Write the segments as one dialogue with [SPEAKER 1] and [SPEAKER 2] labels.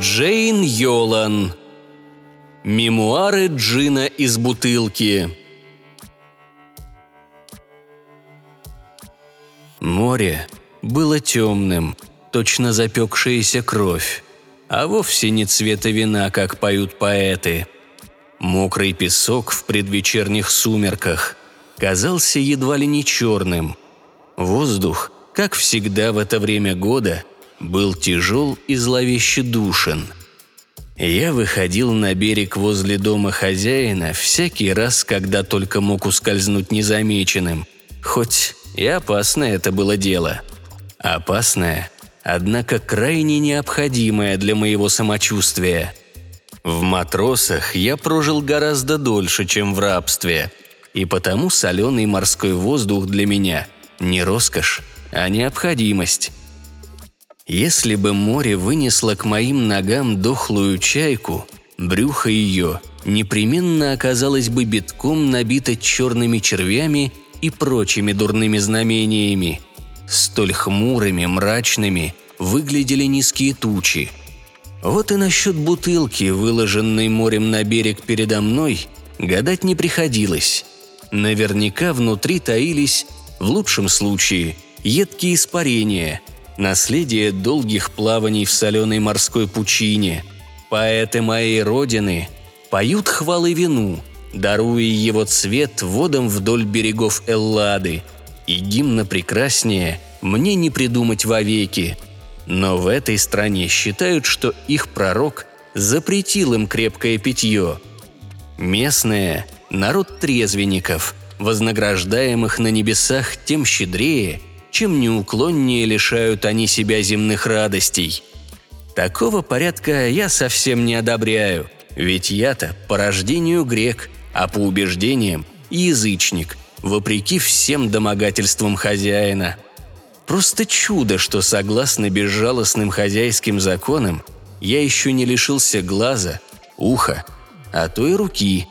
[SPEAKER 1] Джейн Йолан. Мемуары Джина из бутылки. Море было темным, точно запекшаяся кровь, а вовсе не цвета вина, как поют поэты. Мокрый песок в предвечерних сумерках казался едва ли не черным. Воздух, как всегда в это время года, был тяжел и зловеще душен. Я выходил на берег возле дома хозяина всякий раз, когда только мог ускользнуть незамеченным, хоть и опасное это было дело. Опасное, однако крайне необходимое для моего самочувствия. В матросах я прожил гораздо дольше, чем в рабстве, и потому соленый морской воздух для меня не роскошь, а необходимость. Если бы море вынесло к моим ногам дохлую чайку, брюхо ее непременно оказалось бы битком набито черными червями и прочими дурными знамениями. Столь хмурыми, мрачными выглядели низкие тучи. Вот и насчет бутылки, выложенной морем на берег передо мной, гадать не приходилось. Наверняка внутри таились, в лучшем случае, едкие испарения – наследие долгих плаваний в соленой морской пучине. Поэты моей родины поют хвалы вину, даруя его цвет водам вдоль берегов Эллады. И гимна прекраснее мне не придумать вовеки. Но в этой стране считают, что их пророк запретил им крепкое питье. Местные – народ трезвенников, вознаграждаемых на небесах тем щедрее – чем неуклоннее лишают они себя земных радостей. Такого порядка я совсем не одобряю, ведь я-то по рождению грек, а по убеждениям – язычник, вопреки всем домогательствам хозяина. Просто чудо, что согласно безжалостным хозяйским законам я еще не лишился глаза, уха, а то и руки.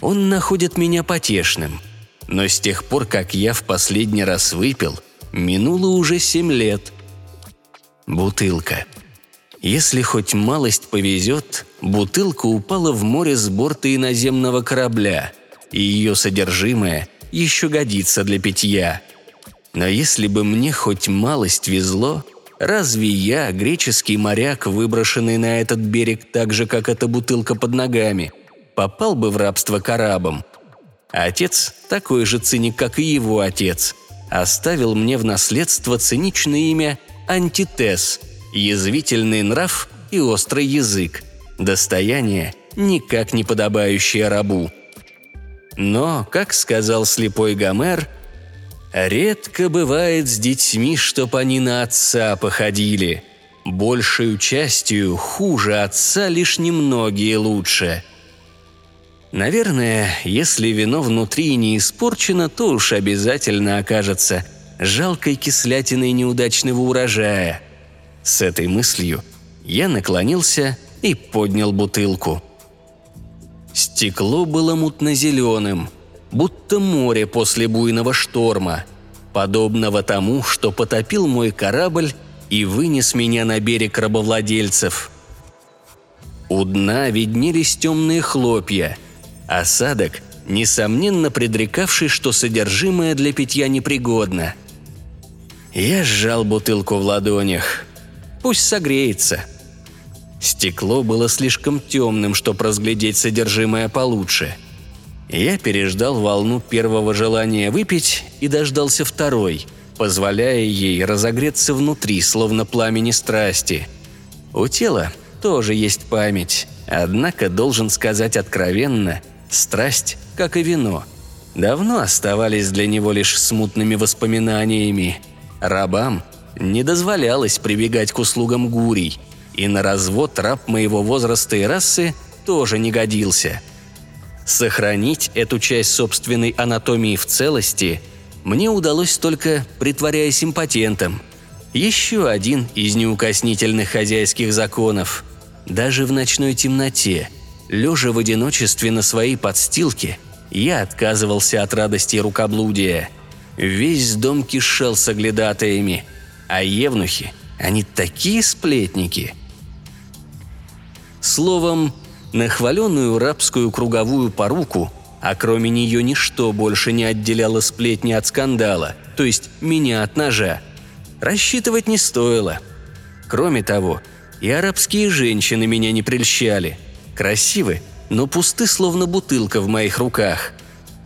[SPEAKER 1] Он находит меня потешным – но с тех пор, как я в последний раз выпил, минуло уже семь лет. Бутылка. Если хоть малость повезет, бутылка упала в море с борта иноземного корабля, и ее содержимое еще годится для питья. Но если бы мне хоть малость везло, разве я, греческий моряк, выброшенный на этот берег так же, как эта бутылка под ногами, попал бы в рабство к арабам – Отец, такой же циник, как и его отец, оставил мне в наследство циничное имя Антитез, язвительный нрав и острый язык, достояние, никак не подобающее рабу. Но, как сказал слепой Гомер, «Редко бывает с детьми, чтоб они на отца походили. Большую частью хуже отца лишь немногие лучше», Наверное, если вино внутри не испорчено, то уж обязательно окажется жалкой кислятиной неудачного урожая. С этой мыслью я наклонился и поднял бутылку. Стекло было мутно-зеленым, будто море после буйного шторма, подобного тому, что потопил мой корабль и вынес меня на берег рабовладельцев. У дна виднелись темные хлопья – Осадок, несомненно предрекавший, что содержимое для питья непригодно. Я сжал бутылку в ладонях. Пусть согреется. Стекло было слишком темным, чтобы разглядеть содержимое получше. Я переждал волну первого желания выпить и дождался второй, позволяя ей разогреться внутри, словно пламени страсти. У тела тоже есть память, однако должен сказать откровенно – Страсть, как и вино, давно оставались для него лишь смутными воспоминаниями. Рабам не дозволялось прибегать к услугам гурий, и на развод раб моего возраста и расы тоже не годился. Сохранить эту часть собственной анатомии в целости мне удалось только притворяясь импотентом. Еще один из неукоснительных хозяйских законов. Даже в ночной темноте – Лежа в одиночестве на своей подстилке, я отказывался от радости рукоблудия. Весь дом кишел соглядатаями, а евнухи, они такие сплетники. Словом, на хваленную рабскую круговую поруку, а кроме нее ничто больше не отделяло сплетни от скандала, то есть меня от ножа, рассчитывать не стоило. Кроме того, и арабские женщины меня не прельщали. Красивы, но пусты, словно бутылка в моих руках.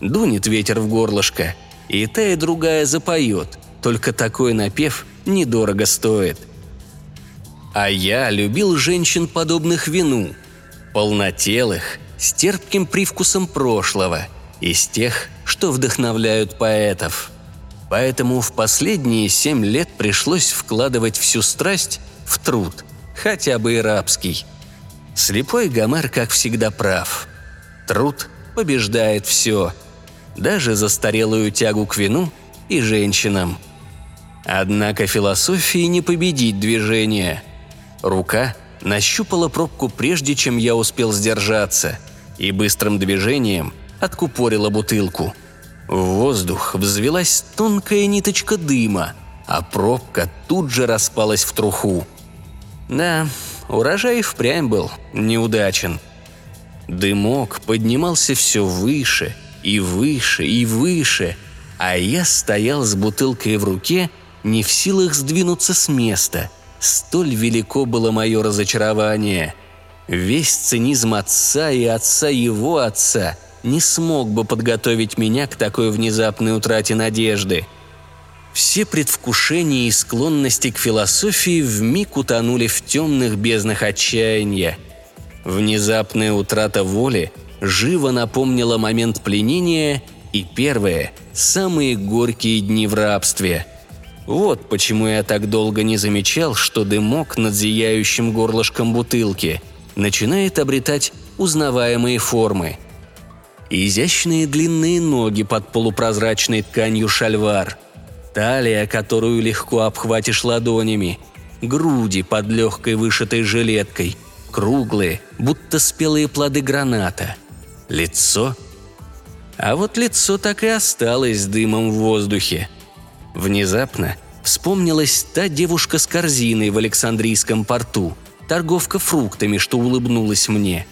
[SPEAKER 1] Дунет ветер в горлышко, и та и другая запоет, только такой напев недорого стоит. А я любил женщин, подобных вину, полнотелых, с терпким привкусом прошлого, из тех, что вдохновляют поэтов. Поэтому в последние семь лет пришлось вкладывать всю страсть в труд – хотя бы и рабский. Слепой Гомер, как всегда, прав. Труд побеждает все, даже застарелую тягу к вину и женщинам. Однако философии не победить движение. Рука нащупала пробку прежде, чем я успел сдержаться, и быстрым движением откупорила бутылку. В воздух взвелась тонкая ниточка дыма, а пробка тут же распалась в труху. Да, урожай впрямь был неудачен. Дымок поднимался все выше и выше и выше, а я стоял с бутылкой в руке, не в силах сдвинуться с места. Столь велико было мое разочарование. Весь цинизм отца и отца его отца не смог бы подготовить меня к такой внезапной утрате надежды – все предвкушения и склонности к философии вмиг утонули в темных безднах отчаяния. Внезапная утрата воли живо напомнила момент пленения и первые, самые горькие дни в рабстве. Вот почему я так долго не замечал, что дымок над зияющим горлышком бутылки начинает обретать узнаваемые формы. Изящные длинные ноги под полупрозрачной тканью шальвар – талия, которую легко обхватишь ладонями, груди под легкой вышитой жилеткой, круглые, будто спелые плоды граната, лицо. А вот лицо так и осталось дымом в воздухе. Внезапно вспомнилась та девушка с корзиной в Александрийском порту, торговка фруктами, что улыбнулась мне.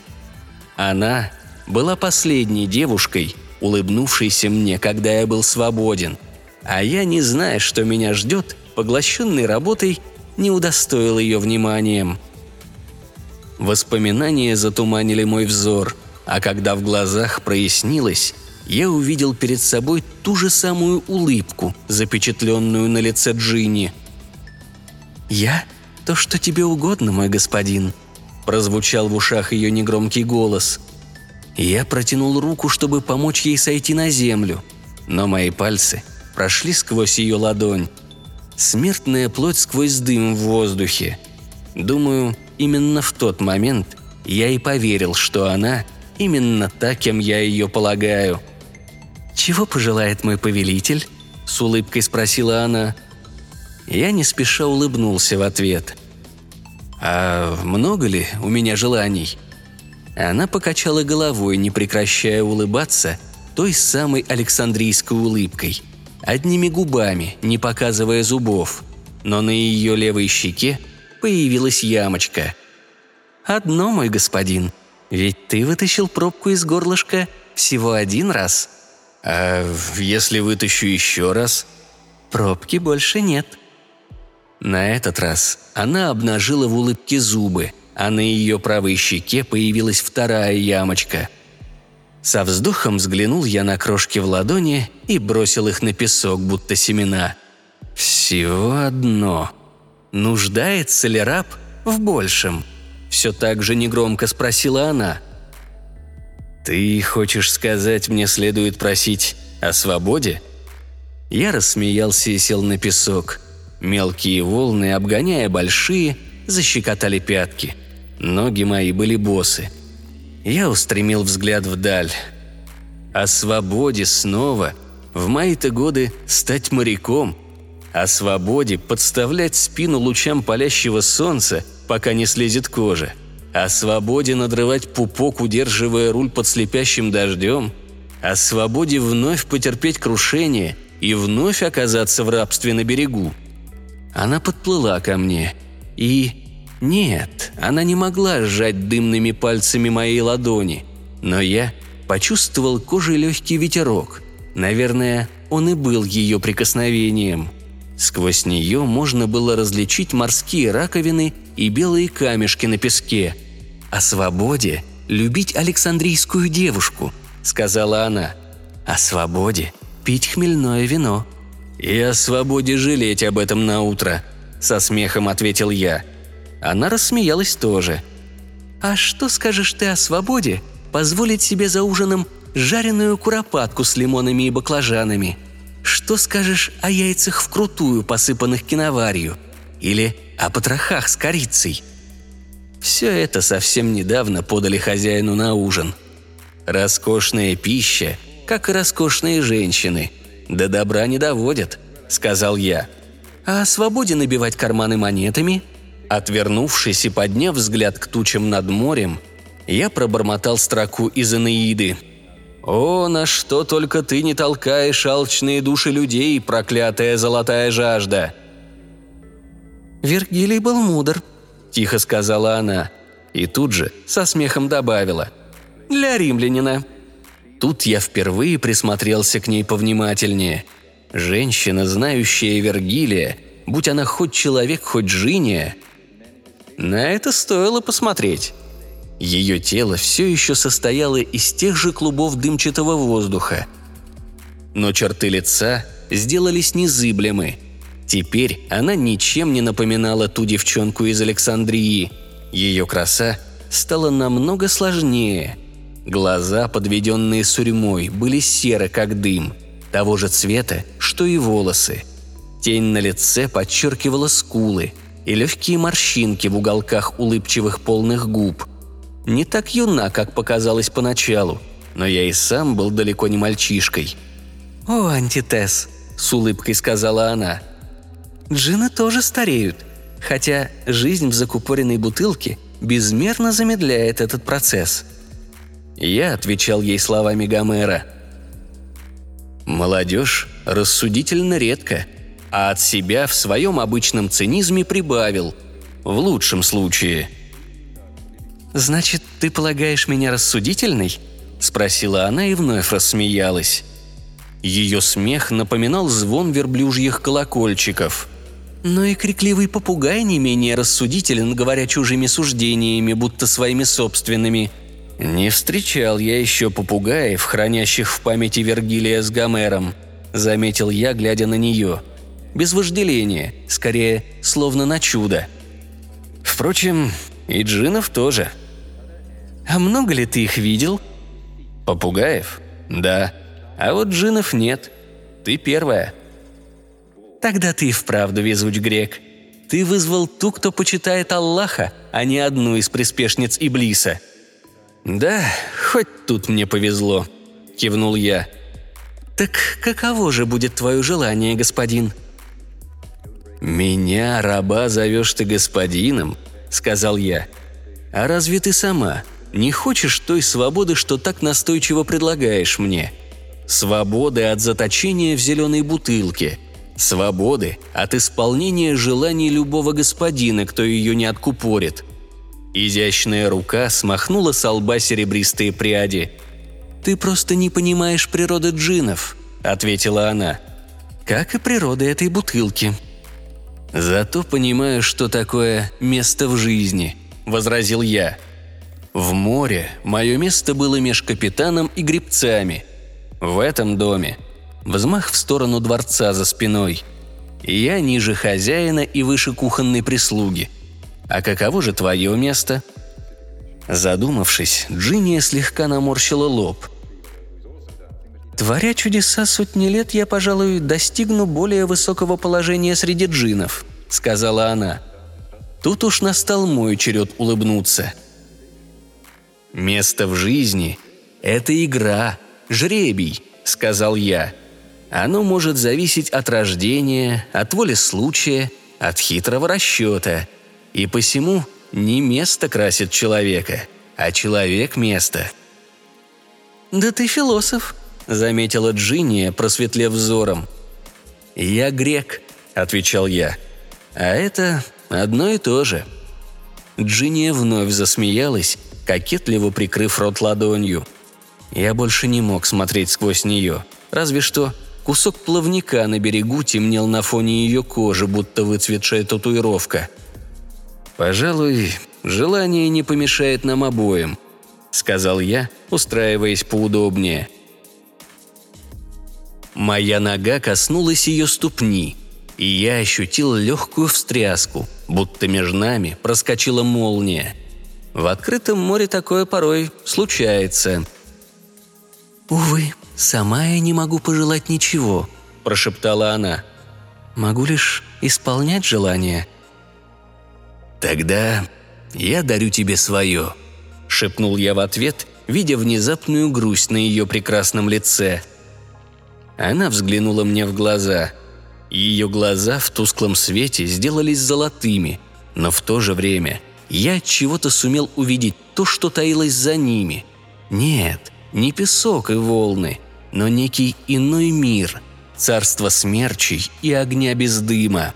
[SPEAKER 1] Она была последней девушкой, улыбнувшейся мне, когда я был свободен – а я, не зная, что меня ждет, поглощенный работой, не удостоил ее вниманием. Воспоминания затуманили мой взор, а когда в глазах прояснилось, я увидел перед собой ту же самую улыбку, запечатленную на лице Джинни. «Я? То, что тебе угодно, мой господин», – прозвучал в ушах ее негромкий голос. Я протянул руку, чтобы помочь ей сойти на землю, но мои пальцы – прошли сквозь ее ладонь. Смертная плоть сквозь дым в воздухе. Думаю, именно в тот момент я и поверил, что она именно та, кем я ее полагаю. «Чего пожелает мой повелитель?» – с улыбкой спросила она. Я не спеша улыбнулся в ответ. «А много ли у меня желаний?» Она покачала головой, не прекращая улыбаться той самой Александрийской улыбкой – одними губами, не показывая зубов, но на ее левой щеке появилась ямочка. «Одно, мой господин, ведь ты вытащил пробку из горлышка всего один раз». «А если вытащу еще раз?» «Пробки больше нет». На этот раз она обнажила в улыбке зубы, а на ее правой щеке появилась вторая ямочка – со вздохом взглянул я на крошки в ладони и бросил их на песок, будто семена. Всего одно. Нуждается ли раб в большем? Все так же негромко спросила она. «Ты хочешь сказать, мне следует просить о свободе?» Я рассмеялся и сел на песок. Мелкие волны, обгоняя большие, защекотали пятки. Ноги мои были босы – я устремил взгляд вдаль. О свободе снова, в мои-то годы стать моряком. О свободе подставлять спину лучам палящего солнца, пока не слезет кожа. О свободе надрывать пупок, удерживая руль под слепящим дождем. О свободе вновь потерпеть крушение и вновь оказаться в рабстве на берегу. Она подплыла ко мне и Нет, она не могла сжать дымными пальцами моей ладони, но я почувствовал кожей легкий ветерок. Наверное, он и был ее прикосновением. Сквозь нее можно было различить морские раковины и белые камешки на песке. О свободе любить Александрийскую девушку, сказала она. О свободе пить хмельное вино. И о свободе жалеть об этом на утро, со смехом ответил я. Она рассмеялась тоже. «А что скажешь ты о свободе позволить себе за ужином жареную куропатку с лимонами и баклажанами? Что скажешь о яйцах вкрутую, посыпанных киноварью? Или о потрохах с корицей?» Все это совсем недавно подали хозяину на ужин. Роскошная пища, как и роскошные женщины, до добра не доводят, сказал я. А о свободе набивать карманы монетами – Отвернувшись и подняв взгляд к тучам над морем, я пробормотал строку из Энеиды. «О, на что только ты не толкаешь алчные души людей, проклятая золотая жажда!» «Вергилий был мудр», – тихо сказала она, и тут же со смехом добавила. «Для римлянина». Тут я впервые присмотрелся к ней повнимательнее. Женщина, знающая Вергилия, будь она хоть человек, хоть жиния, на это стоило посмотреть. Ее тело все еще состояло из тех же клубов дымчатого воздуха. Но черты лица сделались незыблемы. Теперь она ничем не напоминала ту девчонку из Александрии. Ее краса стала намного сложнее. Глаза, подведенные сурьмой, были серы, как дым, того же цвета, что и волосы. Тень на лице подчеркивала скулы – и легкие морщинки в уголках улыбчивых полных губ. Не так юна, как показалось поначалу, но я и сам был далеко не мальчишкой. «О, антитез», — с улыбкой сказала она. «Джины тоже стареют, хотя жизнь в закупоренной бутылке безмерно замедляет этот процесс». Я отвечал ей словами Гомера. «Молодежь рассудительно редко, а от себя в своем обычном цинизме прибавил. В лучшем случае. «Значит, ты полагаешь меня рассудительной?» – спросила она и вновь рассмеялась. Ее смех напоминал звон верблюжьих колокольчиков. Но и крикливый попугай не менее рассудителен, говоря чужими суждениями, будто своими собственными. Не встречал я еще попугаев, хранящих в памяти Вергилия с Гомером, заметил я, глядя на нее – без вожделения, скорее, словно на чудо. Впрочем, и джинов тоже. «А много ли ты их видел?» «Попугаев? Да. А вот джинов нет. Ты первая». «Тогда ты и вправду везуч грек. Ты вызвал ту, кто почитает Аллаха, а не одну из приспешниц Иблиса». «Да, хоть тут мне повезло», – кивнул я. «Так каково же будет твое желание, господин?» «Меня, раба, зовешь ты господином?» – сказал я. «А разве ты сама не хочешь той свободы, что так настойчиво предлагаешь мне? Свободы от заточения в зеленой бутылке, свободы от исполнения желаний любого господина, кто ее не откупорит». Изящная рука смахнула с лба серебристые пряди. «Ты просто не понимаешь природы джинов», – ответила она. «Как и природы этой бутылки», «Зато понимаю, что такое место в жизни», – возразил я. «В море мое место было меж капитаном и гребцами. В этом доме взмах в сторону дворца за спиной. Я ниже хозяина и выше кухонной прислуги. А каково же твое место?» Задумавшись, Джинния слегка наморщила лоб. Творя чудеса сотни лет, я, пожалуй, достигну более высокого положения среди джинов», — сказала она. Тут уж настал мой черед улыбнуться. «Место в жизни — это игра, жребий», — сказал я. «Оно может зависеть от рождения, от воли случая, от хитрого расчета. И посему не место красит человека, а человек – место». «Да ты философ», – заметила Джинния, просветлев взором. «Я грек», – отвечал я. «А это одно и то же». Джинния вновь засмеялась, кокетливо прикрыв рот ладонью. Я больше не мог смотреть сквозь нее, разве что кусок плавника на берегу темнел на фоне ее кожи, будто выцветшая татуировка. «Пожалуй, желание не помешает нам обоим», — сказал я, устраиваясь поудобнее. Моя нога коснулась ее ступни, и я ощутил легкую встряску, будто между нами проскочила молния. В открытом море такое порой случается. «Увы, сама я не могу пожелать ничего», – прошептала она. «Могу лишь исполнять желания». «Тогда я дарю тебе свое», – шепнул я в ответ, видя внезапную грусть на ее прекрасном лице – она взглянула мне в глаза. Ее глаза в тусклом свете сделались золотыми, но в то же время я чего-то сумел увидеть то, что таилось за ними. Нет, не песок и волны, но некий иной мир, царство смерчей и огня без дыма.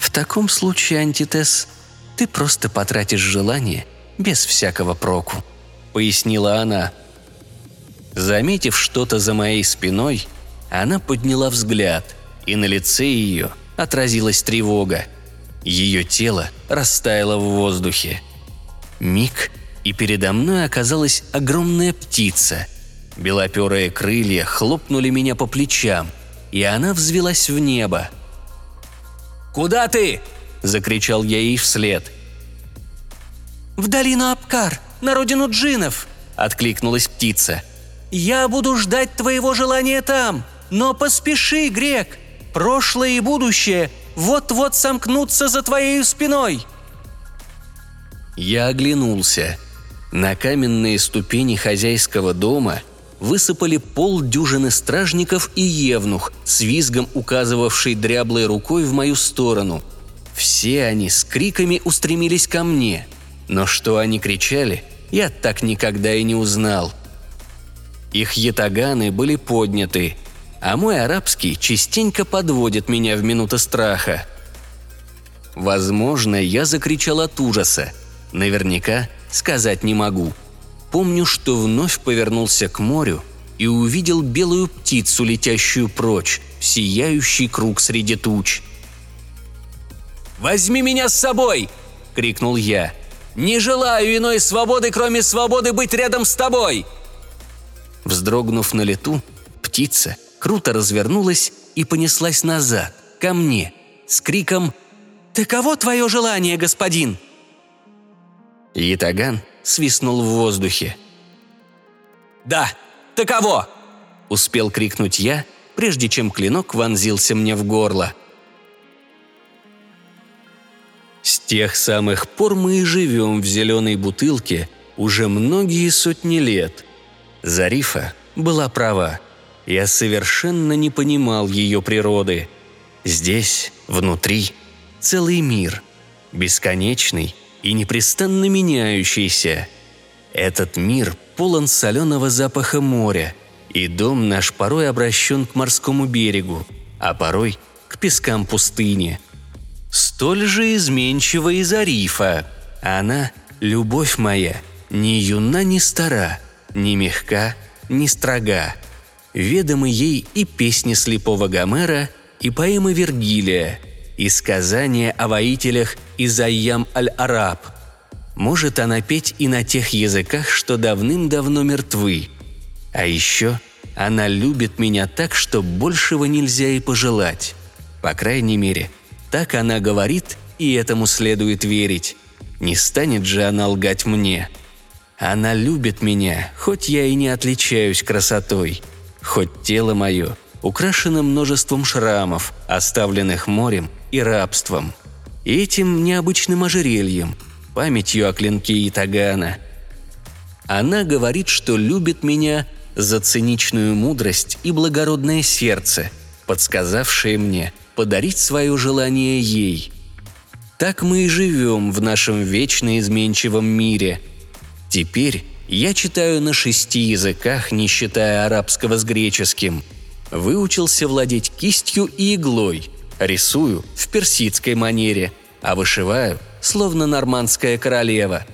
[SPEAKER 1] В таком случае, антитез, ты просто потратишь желание без всякого проку, пояснила она – Заметив что-то за моей спиной, она подняла взгляд, и на лице ее отразилась тревога. Ее тело растаяло в воздухе. Миг, и передо мной оказалась огромная птица. Белоперые крылья хлопнули меня по плечам, и она взвелась в небо. «Куда ты?» – закричал я ей вслед.
[SPEAKER 2] «В долину Апкар, на родину джинов!» – откликнулась птица – я буду ждать твоего желания там, но поспеши, Грек. Прошлое и будущее вот-вот сомкнутся за твоей спиной».
[SPEAKER 1] Я оглянулся. На каменные ступени хозяйского дома высыпали полдюжины стражников и евнух, с визгом указывавший дряблой рукой в мою сторону. Все они с криками устремились ко мне. Но что они кричали, я так никогда и не узнал – их ятаганы были подняты, а мой арабский частенько подводит меня в минуты страха. Возможно, я закричал от ужаса. Наверняка сказать не могу. Помню, что вновь повернулся к морю и увидел белую птицу, летящую прочь, сияющий круг среди туч.
[SPEAKER 2] «Возьми меня с собой!» — крикнул я. «Не желаю иной свободы, кроме свободы быть рядом с тобой!»
[SPEAKER 1] Вздрогнув на лету, птица круто развернулась и понеслась назад, ко мне, с криком «Таково твое желание, господин!» Ятаган свистнул в воздухе.
[SPEAKER 2] «Да, таково!» – успел крикнуть я, прежде чем клинок вонзился мне в горло.
[SPEAKER 1] С тех самых пор мы и живем в зеленой бутылке уже многие сотни лет – Зарифа была права. Я совершенно не понимал ее природы. Здесь, внутри, целый мир, бесконечный и непрестанно меняющийся. Этот мир полон соленого запаха моря, и дом наш порой обращен к морскому берегу, а порой к пескам пустыни. Столь же изменчива и Зарифа. Она – любовь моя, ни юна, ни стара – ни мягка, ни строга. Ведомы ей и песни слепого Гомера, и поэмы Вергилия, и сказания о воителях Изайям аль-Араб. Может она петь и на тех языках, что давным-давно мертвы. А еще она любит меня так, что большего нельзя и пожелать. По крайней мере, так она говорит, и этому следует верить. Не станет же она лгать мне – она любит меня, хоть я и не отличаюсь красотой, хоть тело мое украшено множеством шрамов, оставленных морем и рабством, этим необычным ожерельем, памятью о клинке Итагана. Она говорит, что любит меня за циничную мудрость и благородное сердце, подсказавшее мне подарить свое желание ей. Так мы и живем в нашем вечно изменчивом мире – Теперь я читаю на шести языках, не считая арабского с греческим. Выучился владеть кистью и иглой. Рисую в персидской манере. а вышиваю, словно нормандская королева.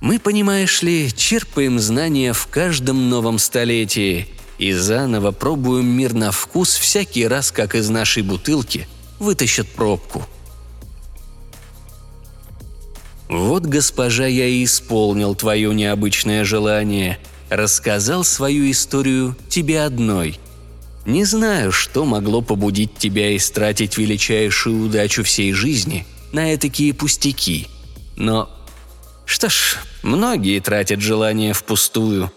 [SPEAKER 1] Мы, понимаешь ли, черпаем знания в каждом новом столетии и заново пробуем мир на вкус всякий раз, как из нашей бутылки вытащат пробку. Вот, госпожа, я и исполнил твое необычное желание, рассказал свою историю тебе одной. Не знаю, что могло побудить тебя истратить величайшую удачу всей жизни на такие пустяки. Но что ж, многие тратят желание впустую.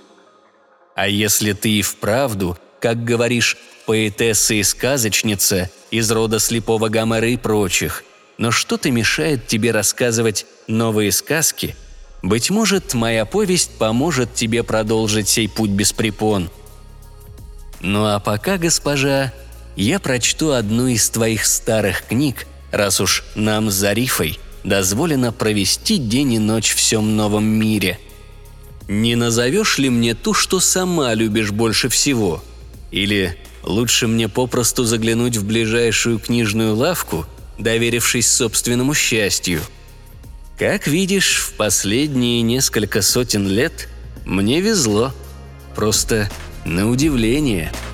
[SPEAKER 1] А если ты и вправду, как говоришь, поэтесса и сказочница из рода слепого Гомера и прочих, но что-то мешает тебе рассказывать новые сказки, быть может, моя повесть поможет тебе продолжить сей путь без препон. Ну а пока, госпожа, я прочту одну из твоих старых книг, раз уж нам с Зарифой – дозволено провести день и ночь в всем новом мире. Не назовешь ли мне ту, что сама любишь больше всего? Или лучше мне попросту заглянуть в ближайшую книжную лавку, доверившись собственному счастью? Как видишь, в последние несколько сотен лет мне везло. Просто на удивление –